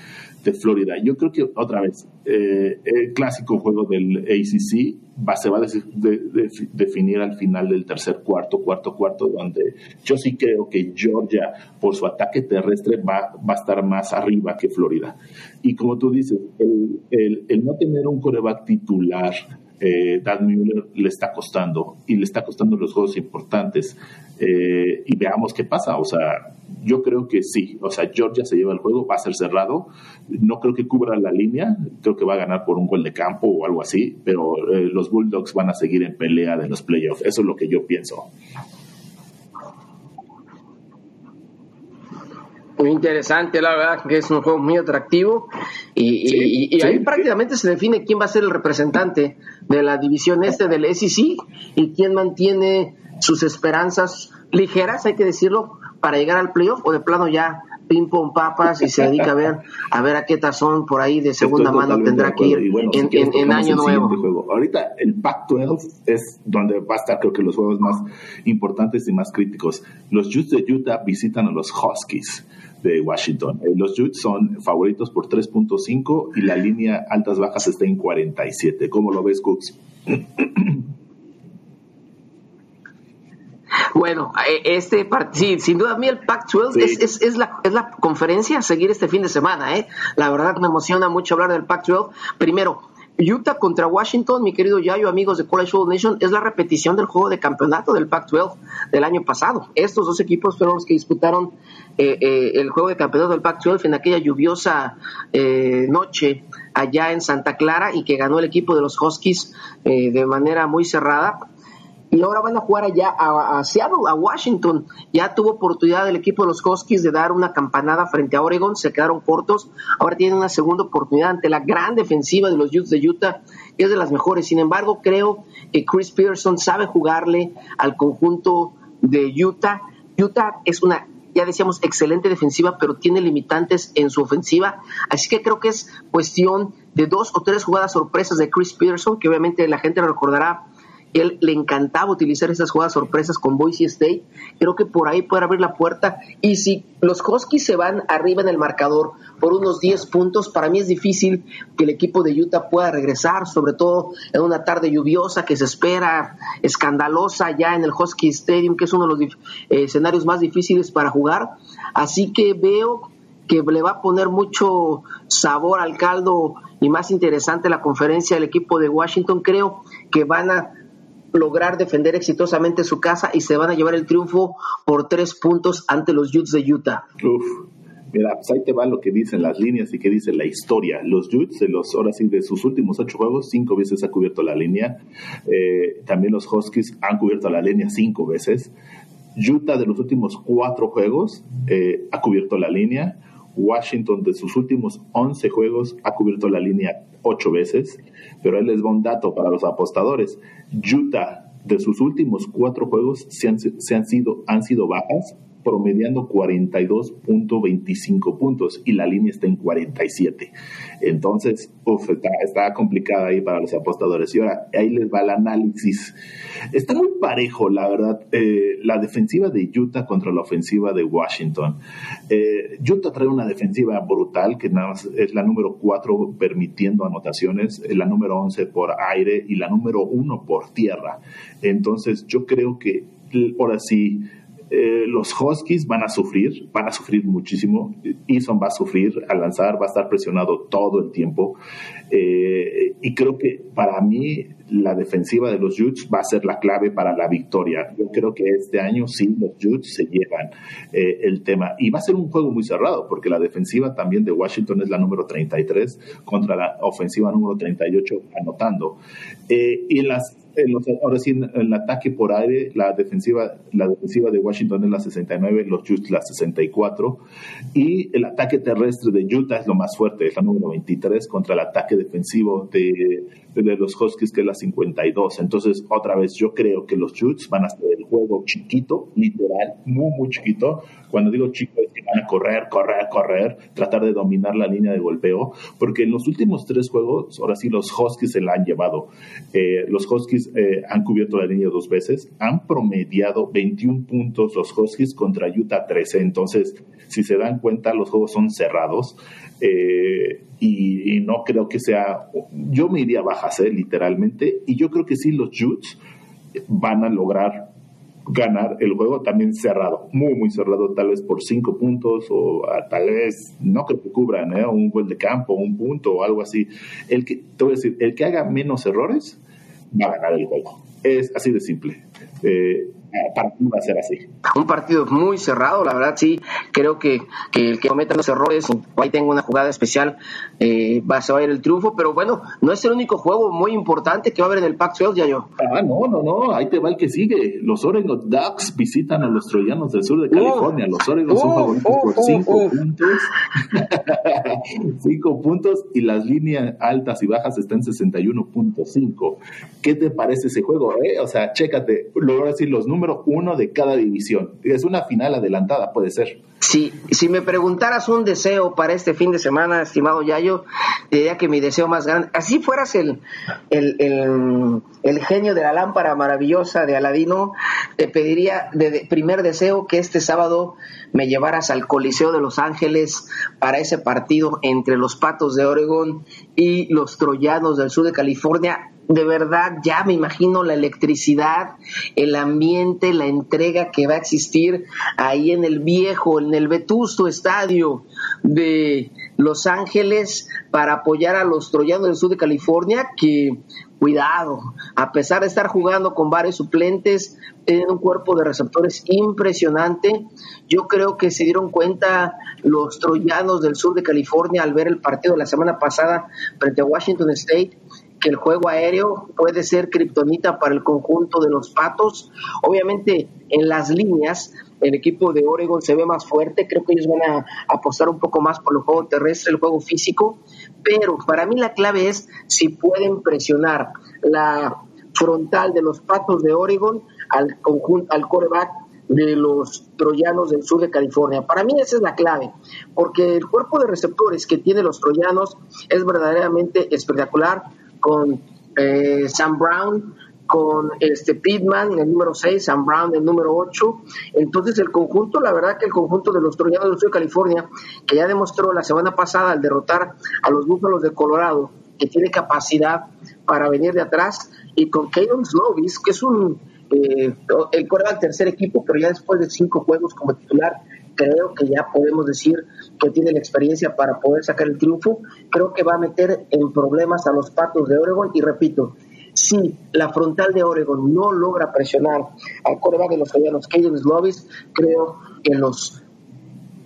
de Florida. Yo creo que otra vez, eh, el clásico juego del ACC va, se va a definir al final del tercer cuarto, cuarto, cuarto, donde yo sí creo que Georgia, por su ataque terrestre, va, va a estar más arriba que Florida. Y como tú dices, el, el, el no tener un coreback titular eh, Dan Müller le está costando y le está costando los juegos importantes. Eh, y veamos qué pasa. O sea, yo creo que sí. O sea, Georgia se lleva el juego, va a ser cerrado. No creo que cubra la línea. Creo que va a ganar por un gol de campo o algo así. Pero eh, los Bulldogs van a seguir en pelea de los playoffs. Eso es lo que yo pienso. muy interesante, la verdad, que es un juego muy atractivo y, ahí prácticamente se define quién va a ser el representante de la división este del SEC y quién mantiene sus esperanzas ligeras, hay que decirlo, para llegar al playoff o de plano ya ping pong papas y se dedica a ver a ver a qué tazón por ahí de segunda mano tendrá que ir en, año nuevo. Ahorita el Pac-12 es donde va a estar creo que los juegos más importantes y más críticos. Los Jutes de Utah visitan a los Huskies de Washington. Eh, los Jutes son favoritos por 3.5 y la línea altas bajas está en 47. ¿Cómo lo ves, Cooks? Bueno, eh, este sí, sin duda a mí el Pac-12 es, es, la, es la conferencia a seguir este fin de semana. ¿eh? La verdad me emociona mucho hablar del Pac-12. Primero, Utah contra Washington, mi querido Yayo, amigos de College Football Nation, es la repetición del juego de campeonato del Pac-12 del año pasado. Estos dos equipos fueron los que disputaron eh, eh, el juego de campeonato del Pac-12 en aquella lluviosa eh, noche allá en Santa Clara y que ganó el equipo de los Huskies de manera muy cerrada y ahora van a jugar allá a, Seattle, a Washington. Ya tuvo oportunidad el equipo de los Huskies de dar una campanada frente a Oregon, se quedaron cortos. Ahora tienen una segunda oportunidad ante la gran defensiva de los Utes de Utah, que es de las mejores. Sin embargo, creo que Chris Pearson sabe jugarle al conjunto de Utah. Utah es una ya decíamos, excelente defensiva, pero tiene limitantes en su ofensiva. Así que creo que es cuestión de dos o tres jugadas sorpresas de Chris Pearson, que obviamente la gente recordará él le encantaba utilizar esas jugadas sorpresas con Boise State. Creo que por ahí puede abrir la puerta. Y si los Huskies se van arriba en el marcador por unos 10 puntos, para mí es difícil que el equipo de Utah pueda regresar, sobre todo en una tarde lluviosa que se espera, escandalosa ya en el Husky Stadium, que es uno de los eh, escenarios más difíciles para jugar. Así que veo que le va a poner mucho sabor al caldo y más interesante la conferencia del equipo de Washington. Creo que van a lograr defender exitosamente su casa y se van a llevar el triunfo por tres puntos ante los Utes de Utah. Uf. Mira, pues ahí te va lo que dicen las líneas y que dice la historia. Los Utes, de los, ahora sí, de sus últimos ocho juegos, cinco veces ha cubierto la línea. Eh, también los Huskies han cubierto la línea cinco veces. Utah, de los últimos cuatro juegos, eh, ha cubierto la línea. Washington, de sus últimos once juegos, ha cubierto la línea ocho veces. Pero él les va un dato para los apostadores. Utah, de sus últimos cuatro juegos, se han, sido, han sido bajas promediando 42.25 puntos y la línea está en 47. Entonces, uf, está, complicada ahí para los apostadores. Y ahora, ahí les va el análisis. Está muy parejo, la verdad, eh, la defensiva de Utah contra la ofensiva de Washington. Eh, Utah trae una defensiva brutal, que nada más es la número 4 permitiendo anotaciones, la número 11 por aire y la número 1 por tierra. Entonces, yo creo que ahora sí eh, los Huskies van a sufrir, van a sufrir muchísimo. Eason va a sufrir al lanzar, va a estar presionado todo el tiempo. Eh, y creo que para mí la defensiva de los Utes va a ser la clave para la victoria. Yo creo que este año sí los Utes se llevan eh, el tema. Y va a ser un juego muy cerrado, porque la defensiva también de Washington es la número 33 contra la ofensiva número 38 anotando. y en las ahora sí, el ataque por aire, la defensiva, la defensiva de Washington es la 69, los Jets la 64, y el ataque terrestre de Utah es lo más fuerte, es la número 23 contra el ataque defensivo de, de los Huskies, que es la 52. Entonces, otra vez, yo creo que los Jets van a hacer el juego chiquito, literal, muy, muy chiquito. Cuando digo chico es que van a correr, correr, correr, tratar de dominar la línea de golpeo, porque en los últimos tres juegos, ahora sí, los Huskies se la han llevado. Eh, los Huskies eh, han cubierto la línea dos veces, han promediado 21 puntos los Huskies contra Utah 13. Entonces, si se dan cuenta, los juegos son cerrados. Eh, y, no creo que sea. Yo me iría bajas, eh, literalmente. Y yo creo que sí, los Jutes van a lograr ganar el juego también cerrado, muy, muy cerrado, tal vez por cinco puntos o tal vez no creo que cubran un gol de campo, un punto o algo así. El que, te voy a decir, el que haga menos errores va a ganar el juego. Es así de simple. Eh, para mí va a ser así. Un partido muy cerrado, la verdad sí, creo que, que el que cometa los errores, o ahí tengo una jugada especial, eh, va, a ir el triunfo, pero bueno, no es el único juego muy importante que va a haber en el Pac-12, ya yo. Ah, no, no, no, ahí te va el que sigue. Los Oregon Ducks visitan a los troyanos del sur de California. los Oregon son favoritos por cinco puntos. cinco puntos y las líneas altas y bajas están en 61.5. ¿Qué te parece ese juego? Eh? O sea, chécate, lo voy a decir los números número uno de cada división. Es una final adelantada, puede ser. Sí, si me preguntaras un deseo para este fin de semana, estimado Yayo, diría que mi deseo más grande, así fueras el, el, el, genio de la lámpara maravillosa de Aladino, te pediría de, primer deseo que este sábado me llevaras al Coliseo de Los Ángeles para ese partido entre los Patos de Oregón y los Troyanos del sur de California de verdad ya me imagino la electricidad, el ambiente, la entrega que va a existir ahí en el viejo, en el vetusto estadio de Los Ángeles para apoyar a los troyanos del sur de California que cuidado, a pesar de estar jugando con varios suplentes, tienen un cuerpo de receptores impresionante. Yo creo que se dieron cuenta los troyanos del sur de California al ver el partido de la semana pasada frente a Washington State que el juego aéreo puede ser kriptonita para el conjunto de los patos. Obviamente en las líneas el equipo de Oregon se ve más fuerte, creo que ellos van a apostar un poco más por el juego terrestre, el juego físico, pero para mí la clave es si pueden presionar la frontal de los patos de Oregon al conjunto, al coreback de los troyanos del sur de California. Para mí esa es la clave, porque el cuerpo de receptores que tienen los troyanos es verdaderamente espectacular con eh, Sam Brown, con este Pittman, el número 6, Sam Brown, el número 8. Entonces, el conjunto, la verdad que el conjunto de los Troyanos del Sur de California, que ya demostró la semana pasada al derrotar a los Búfalos de Colorado, que tiene capacidad para venir de atrás, y con Caden Slovis, que es un eh, el tercer equipo, pero ya después de cinco juegos como titular, creo que ya podemos decir que tiene la experiencia para poder sacar el triunfo. Creo que va a meter en problemas a los patos de Oregon y repito, si la frontal de Oregon no logra presionar al coreback de los troyanos, Caden Slovis, creo que los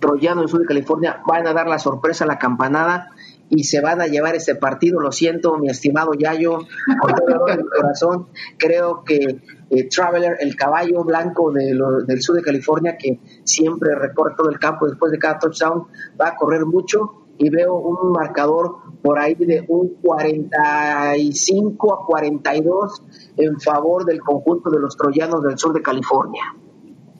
troyanos del sur de California van a dar la sorpresa a la campanada y se van a llevar ese partido. Lo siento, mi estimado Yayo, con todo el corazón. Creo que eh, Traveler, el caballo blanco del sur de California, que siempre recorre todo el campo después de cada touchdown, va a correr mucho y veo un marcador por ahí de un 45 a 42 en favor del conjunto de los troyanos del sur de California.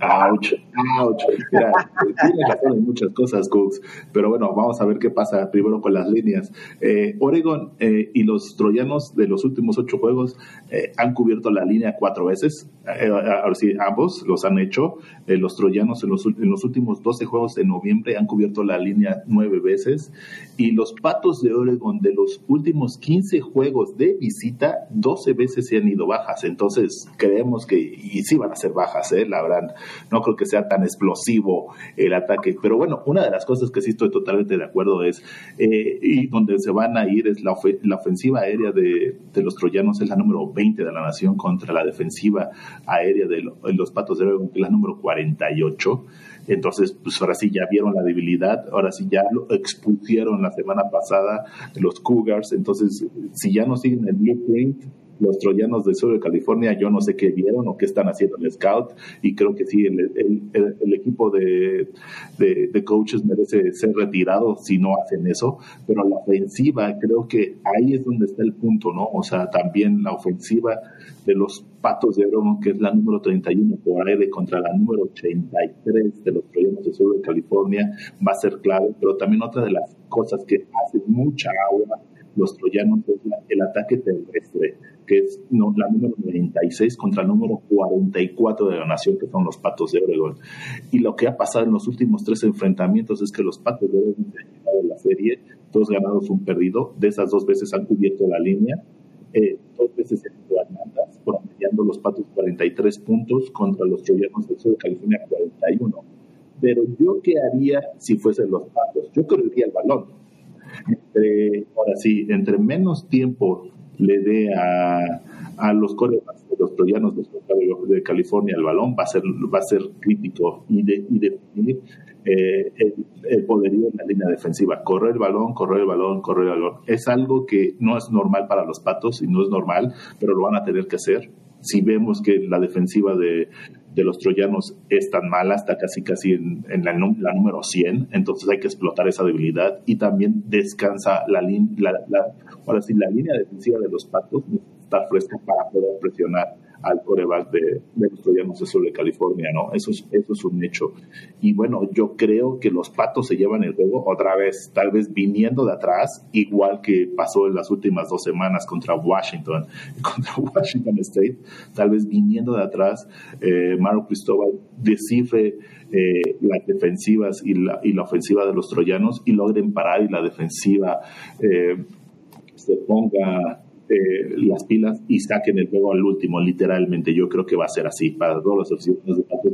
Ouch, ouch. Mira, tiene razón en muchas cosas, Cooks. Pero bueno, vamos a ver qué pasa primero con las líneas. Eh, Oregon eh, y los troyanos de los últimos ocho juegos eh, han cubierto la línea cuatro veces. Ahora sí, ambos los han hecho. los troyanos en los, en los últimos 12 juegos de noviembre han cubierto la línea nueve veces. Y los patos de Oregon de los últimos 15 juegos de visita, 12 veces se han ido bajas. Entonces, creemos que, y sí van a ser bajas, ¿eh? la verdad no creo que sea tan explosivo el ataque. Pero bueno, una de las cosas que sí estoy totalmente de acuerdo es, eh, y donde se van a ir es la, ofensiva aérea de, los troyanos, es la número 20 de la nación contra la defensiva aérea de, los Patos de Oregon, que es la número 48. Entonces, pues ahora sí ya vieron la debilidad, ahora sí ya lo expusieron la semana pasada los Cougars, entonces si ya no siguen el blueprint, los troyanos del sur de California, yo no sé qué vieron o qué están haciendo en el scout, y creo que sí, el, equipo de, de, coaches merece ser retirado si no hacen eso, pero la ofensiva, creo que ahí es donde está el punto, ¿no? O sea, también la ofensiva de los Patos de Oro, que es la número 31 por aire contra la número 83 de los troyanos del sur de California, va a ser clave, pero también otra de las cosas que hace mucha agua los troyanos es el ataque terrestre que es la número 96 contra el número 44 de la nación, que son los Patos de Oregon. Y lo que ha pasado en los últimos tres enfrentamientos es que los Patos de Oregon se han llevado la serie, dos ganados, un perdido. De esas dos veces han cubierto la línea. Eh, dos veces en Atlanta, promediando los Patos 43 puntos contra los Troyanos del sur de California 41. Pero yo qué haría si fuesen los Patos? Yo correría el balón. Entre, ahora sí, entre menos tiempo le dé a, a los corebacks de los troyanos de, California el balón, va a ser, va a ser crítico y, de, y definir eh, el, poderío en la línea defensiva. Correr el balón, correr el balón, correr el balón. Es algo que no es normal para los patos y no es normal, pero lo van a tener que hacer. Si vemos que la defensiva de, los troyanos es tan mala, está casi casi en, la, número 100, entonces hay que explotar esa debilidad y también descansa la, la, la ahora sí, la línea defensiva de los patos está fresca para poder presionar al coreback de, los troyanos de de California, ¿no? Eso es, eso es un hecho. Y bueno, yo creo que los patos se llevan el juego otra vez, tal vez viniendo de atrás, igual que pasó en las últimas dos semanas contra Washington, contra Washington State, tal vez viniendo de atrás, eh, Mario Cristóbal descifre eh, las defensivas y la, y la ofensiva de los troyanos y logren parar y la defensiva eh, se ponga eh, las pilas y saquen el juego al último, literalmente. Yo creo que va a ser así. Para todos los de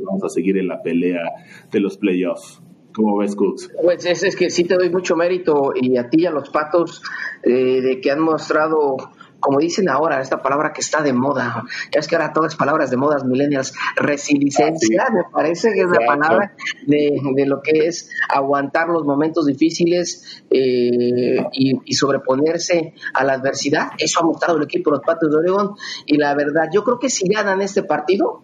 vamos a seguir en la pelea de los playoffs. ¿Cómo ves, Cooks? Pues es, es, que sí te doy mucho mérito y a ti y a los patos eh, de que han mostrado como dicen ahora, esta palabra que está de moda, ya es que ahora todas las palabras de modas millennials, resiliencia, me parece que es la palabra de, lo que es aguantar los momentos difíciles eh, y, sobreponerse a la adversidad. Eso ha mostrado el equipo de los Patos de Oregón y la verdad, yo creo que si ganan este partido,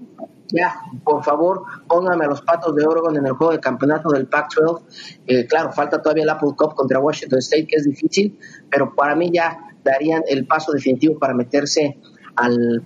ya, por favor, pónganme a los Patos de Oregon en el juego de campeonato del Pac-12. Eh, claro, falta todavía el Apple Cup contra Washington State, que es difícil, pero para mí ya darían el paso definitivo para meterse al,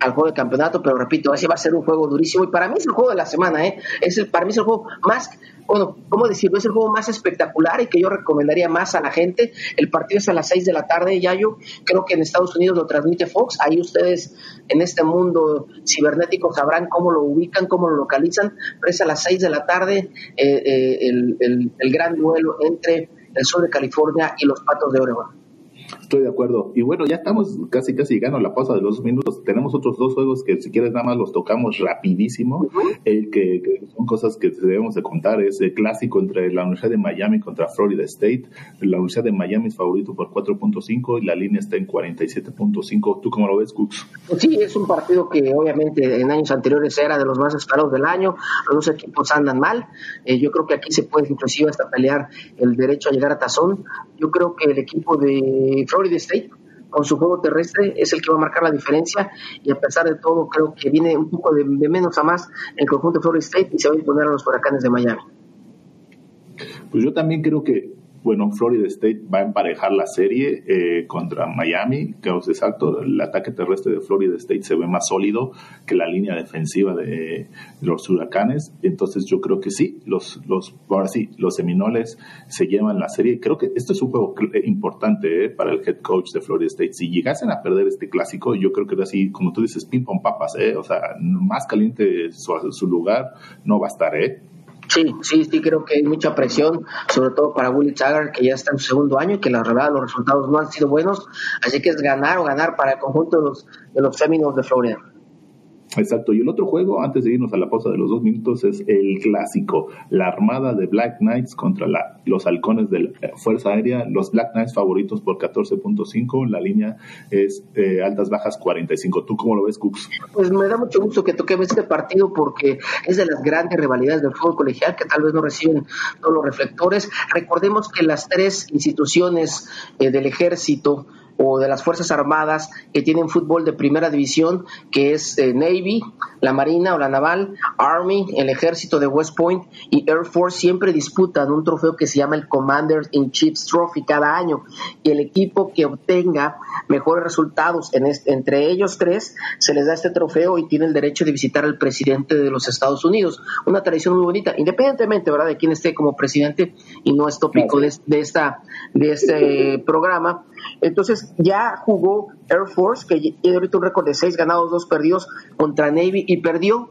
al juego de campeonato, pero repito, ese va a ser un juego durísimo y para mí es el juego de la semana, ¿eh? es el, para mí es el juego más, bueno, ¿cómo decirlo? Es el juego más espectacular y que yo recomendaría más a la gente. El partido es a las 6 de la tarde, ya yo creo que en Estados Unidos lo transmite Fox, ahí ustedes en este mundo cibernético sabrán cómo lo ubican, cómo lo localizan, pero es a las 6 de la tarde eh, eh, el, el, el gran duelo entre el sur de California y los Patos de Oregon. Estoy de acuerdo. Y bueno, ya estamos casi casi llegando a la pausa de los dos minutos. Tenemos otros dos juegos que si quieres nada más los tocamos rapidísimo. El que, son cosas que debemos de contar es el clásico entre la Universidad de Miami contra Florida State. La Universidad de Miami es favorito por 4.5 y la línea está en 47.5. ¿Tú cómo lo ves, Cooks? Pues sí, es un partido que obviamente en años anteriores era de los más esperados del año. Los dos equipos andan mal. Eh, yo creo que aquí se puede inclusive hasta pelear el derecho a llegar a tazón. Yo creo que el equipo de Florida State con su juego terrestre es el que va a marcar la diferencia y a pesar de todo creo que viene un poco de, menos a más el conjunto de Florida State y se va a imponer a los huracanes de Miami. Pues yo también creo que bueno, Florida State va a emparejar la serie eh, contra Miami, que es exacto, el ataque terrestre de Florida State se ve más sólido que la línea defensiva de los huracanes, entonces yo creo que sí, los, los, ahora sí, los Seminoles se llevan la serie, creo que esto es un juego importante eh, para el head coach de Florida State, si llegasen a perder este clásico, yo creo que era así, como tú dices, ping pong papas, eh, o sea, más caliente su, su lugar no va a estar, ¿eh? Sí, sí, sí, creo que hay mucha presión, sobre todo para Willie Taggart, que ya está en su segundo año y que la verdad los resultados no han sido buenos, así que es ganar o ganar para el conjunto de los, de los Seminoles de Florida. Exacto. Y el otro juego, antes de irnos a la pausa de los dos minutos, es el clásico. La armada de Black Knights contra la, los halcones de la Fuerza Aérea. Los Black Knights favoritos por 14.5. La línea es eh, altas bajas 45. ¿Tú cómo lo ves, Cooks? Pues me da mucho gusto que toquemos este partido porque es de las grandes rivalidades del fútbol colegial que tal vez no reciben todos los reflectores. Recordemos que las tres instituciones eh, del ejército o de las Fuerzas Armadas que tienen fútbol de primera división, que es eh, Navy, la Marina o la Naval, Army, el Ejército de West Point y Air Force siempre disputan un trofeo que se llama el Commander in Chiefs Trophy cada año. Y el equipo que obtenga mejores resultados en entre ellos tres se les da este trofeo y tiene el derecho de visitar al presidente de los Estados Unidos. Una tradición muy bonita, independientemente ¿verdad? de quién esté como presidente y no es tópico de, de, esta, de este programa entonces ya jugó Air Force, que tiene ahorita un récord de seis ganados, dos perdidos contra Navy y perdió.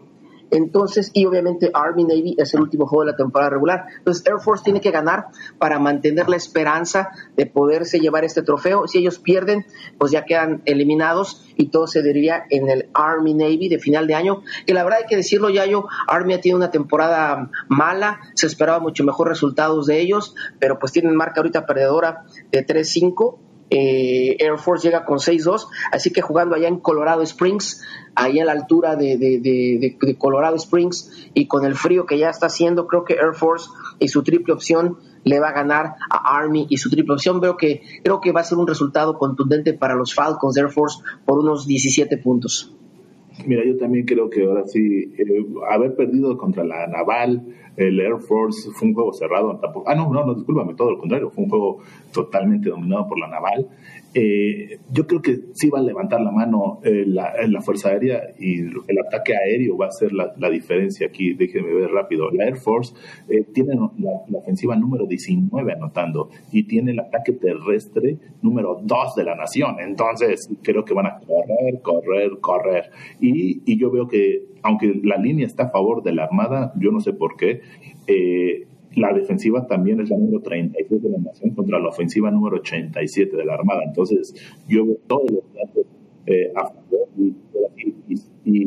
Entonces, y obviamente Army Navy es el último juego de la temporada regular. Entonces, Air Force tiene que ganar para mantener la esperanza de poderse llevar este trofeo. Si ellos pierden, pues ya quedan eliminados y todo se diría en el Army Navy de final de año. Que la verdad hay que decirlo, ya yo, Army ha tenido una temporada mala, se esperaba mucho mejor resultados de ellos, pero pues tienen marca ahorita perdedora de 3-5 eh, Air Force llega con 6-2, así que jugando allá en Colorado Springs, ahí a la altura de, Colorado Springs y con el frío que ya está haciendo, creo que Air Force y su triple opción le va a ganar a Army y su triple opción. Veo que, creo que va a ser un resultado contundente para los Falcons de Air Force por unos 17 puntos. Mira, yo también creo que ahora sí, eh, haber perdido contra la Naval, el Air Force fue un juego cerrado. ah, no, no, no, discúlpame, todo lo contrario, fue un juego totalmente dominado por la naval. Eh, yo creo que sí va a levantar la mano eh, la, la, Fuerza Aérea y el ataque aéreo va a ser la, la diferencia aquí. Déjenme ver rápido. La Air Force eh, tiene la, ofensiva número 19 anotando y tiene el ataque terrestre número 2 de la nación. Entonces, creo que van a correr, correr, correr. Y, y yo veo que, aunque la línea está a favor de la Armada, yo no sé por qué, eh, la defensiva también es la número 37 de la nación contra la ofensiva número 87 de la Armada. Entonces, yo veo todos los datos eh, a favor y, y,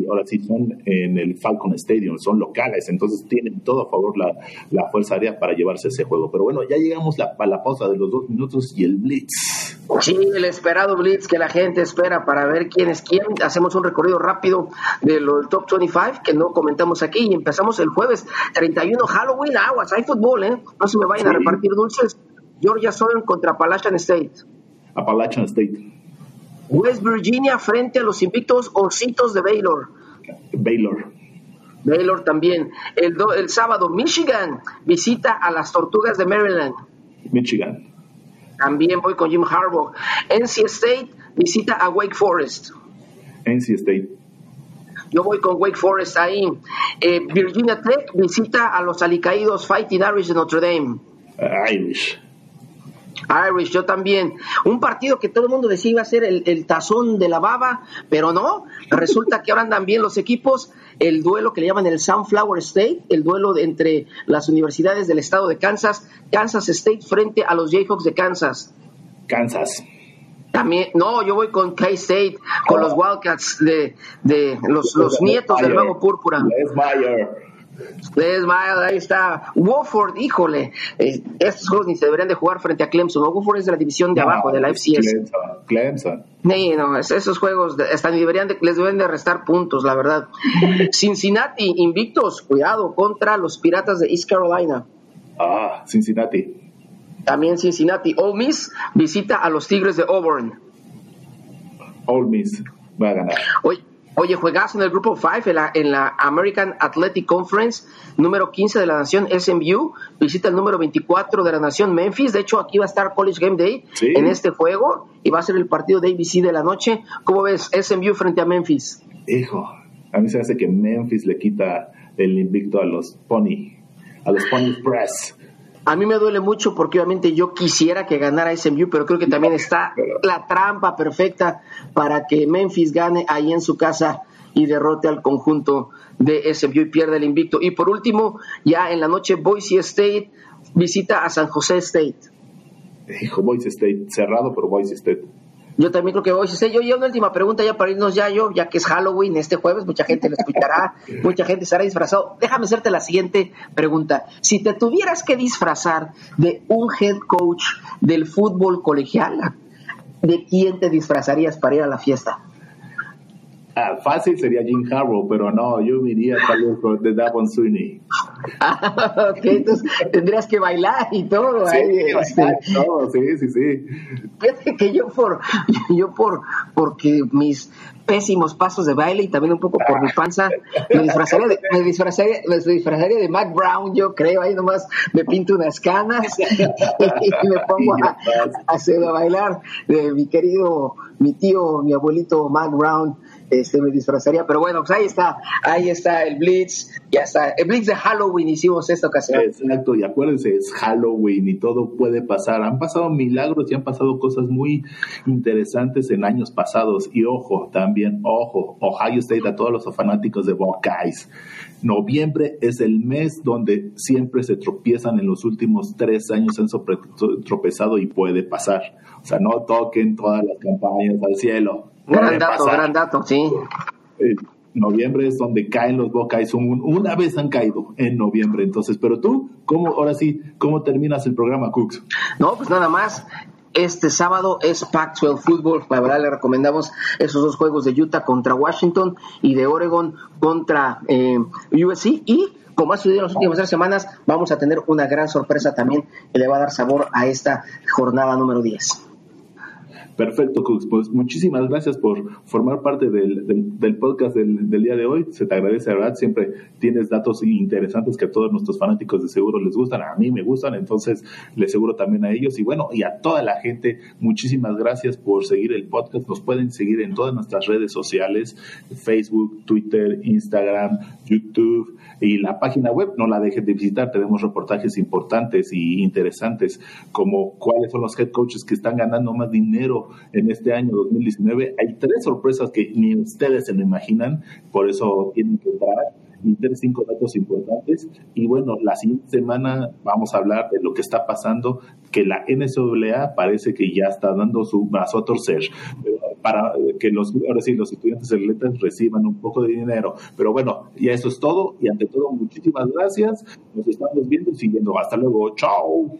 ahora sí son en el Falcon Stadium, son locales, entonces tienen todo a favor la, la Fuerza Aérea para llevarse ese juego. Pero bueno, ya llegamos a la pausa de los dos minutos y el Blitz. Sí, el esperado Blitz que la gente espera para ver quién es quién. Hacemos un recorrido rápido de los top 25 que no comentamos aquí y empezamos el jueves 31 Halloween, aguas, hay fútbol, ¿eh? No se me vayan a repartir dulces. Georgia Southern contra Appalachian State. Appalachian State. West Virginia frente a los invictos Ositos de Baylor. Baylor. Baylor también. El, el sábado, Michigan visita a las Tortugas de Maryland. Michigan. También voy con Jim Harbaugh. NC State visita a Wake Forest. NC State. Yo voy con Wake Forest ahí. Eh, Virginia Tech visita a los alicaídos Fighting Irish de Notre Dame. Irish. Irish, yo también. Un partido que todo el mundo decía iba a ser el, tazón de la baba, pero no. Resulta que ahora andan bien los equipos. El duelo que le llaman el Sunflower State, el duelo entre las universidades del estado de Kansas, Kansas State frente a los Jayhawks de Kansas. Kansas. También, no, yo voy con K-State, con los Wildcats de, de los, los nietos del nuevo púrpura. Les ahí está. Wofford, híjole, eh, estos juegos ni se deberían de jugar frente a Clemson. Wofford es de la división de abajo, de la FCS. Clemson. no, esos juegos hasta deberían les deben de restar puntos, la verdad. Cincinnati, invictos, cuidado, contra los Piratas de East Carolina. Ah, Cincinnati. También Cincinnati. Ole Miss visita a los Tigres de Auburn. Ole Miss va a ganar. Oye, Oye, juegas en el grupo 5 en la, en la American Athletic Conference, número 15 de la nación SMU, visita el número 24 de la nación Memphis. De hecho, aquí va a estar College Game Day en este juego y va a ser el partido de ABC de la noche. ¿Cómo ves SMU frente a Memphis? Hijo, a mí se hace que Memphis le quita el invicto a los Pony, a los Pony Press. A mí me duele mucho porque obviamente yo quisiera que ganara SMU, pero creo que también está la trampa perfecta para que Memphis gane ahí en su casa y derrote al conjunto de SMU y pierda el invicto. Y por último, ya en la noche Boise State visita a San José State. Hijo, Boise State, cerrado por Boise State. Yo también creo que voy. a yo, yo una última pregunta ya para irnos ya yo, ya que es Halloween este jueves, mucha gente lo escuchará, mucha gente estará disfrazado. Déjame hacerte la siguiente pregunta. Si te tuvieras que disfrazar de un head coach del fútbol colegial, ¿de quién te disfrazarías para ir a la fiesta? Ah, fácil sería Jim Harbaugh, pero no, yo me iría tal vez con de Davon Sweeney. Ah, ok, entonces tendrías que bailar y todo. Sí, este. sí, sí, sí. Fíjate que yo por, yo por, porque mis pésimos pasos de baile y también un poco por mi panza, me disfrazaría de, me disfrazaría, me disfrazaría de Mac Brown, yo creo, ahí nomás me pinto unas canas y me pongo a, hacer a bailar de mi querido, mi tío, mi abuelito Mac Brown este, me disfrazaría, pero bueno, pues ahí está, ahí está el Blitz, ya está, el Blitz de Halloween hicimos esta ocasión. Exacto, y acuérdense, es Halloween y todo puede pasar, han pasado milagros y han pasado cosas muy interesantes en años pasados, y ojo, también, ojo, Ohio State a todos los fanáticos de Buckeyes, noviembre es el mes donde siempre se tropiezan en los últimos tres años, han tropezado y puede pasar, o sea, no toquen todas las campañas al cielo Gran dato, gran dato, sí. Eh, noviembre es donde caen los Buckeyes, una vez han caído en noviembre, entonces, pero tú, ¿cómo, ahora sí, cómo terminas el programa, Cooks? No, pues nada más, este sábado es Pac-12 Football. La verdad, le recomendamos esos dos juegos de Utah contra Washington y de Oregon contra eh, USC. Y como ha sucedido en las últimas tres semanas, vamos a tener una gran sorpresa también que le va a dar sabor a esta jornada número 10. Perfecto, Cooks. Pues muchísimas gracias por formar parte del, del, podcast del, día de hoy. Se te agradece, ¿verdad? Siempre tienes datos interesantes que a todos nuestros fanáticos de seguro les gustan. A mí me gustan, entonces les seguro también a ellos. Y bueno, y a toda la gente, muchísimas gracias por seguir el podcast. Nos pueden seguir en todas nuestras redes sociales, Facebook, Twitter, Instagram, YouTube y la página web. No la dejen de visitar. Tenemos reportajes importantes y interesantes como cuáles son los head coaches que están ganando más dinero en este año 2019. Hay tres sorpresas que ni ustedes se lo imaginan, por eso tienen que entrar y tres, cinco datos importantes. Y bueno, la siguiente semana vamos a hablar de lo que está pasando, que la NCAA parece que ya está dando su brazo a torcer para que los, ahora sí, los estudiantes atletas reciban un poco de dinero. Pero bueno, ya eso es todo y ante todo, muchísimas gracias. Nos estamos viendo y siguiendo. Hasta luego. Chao.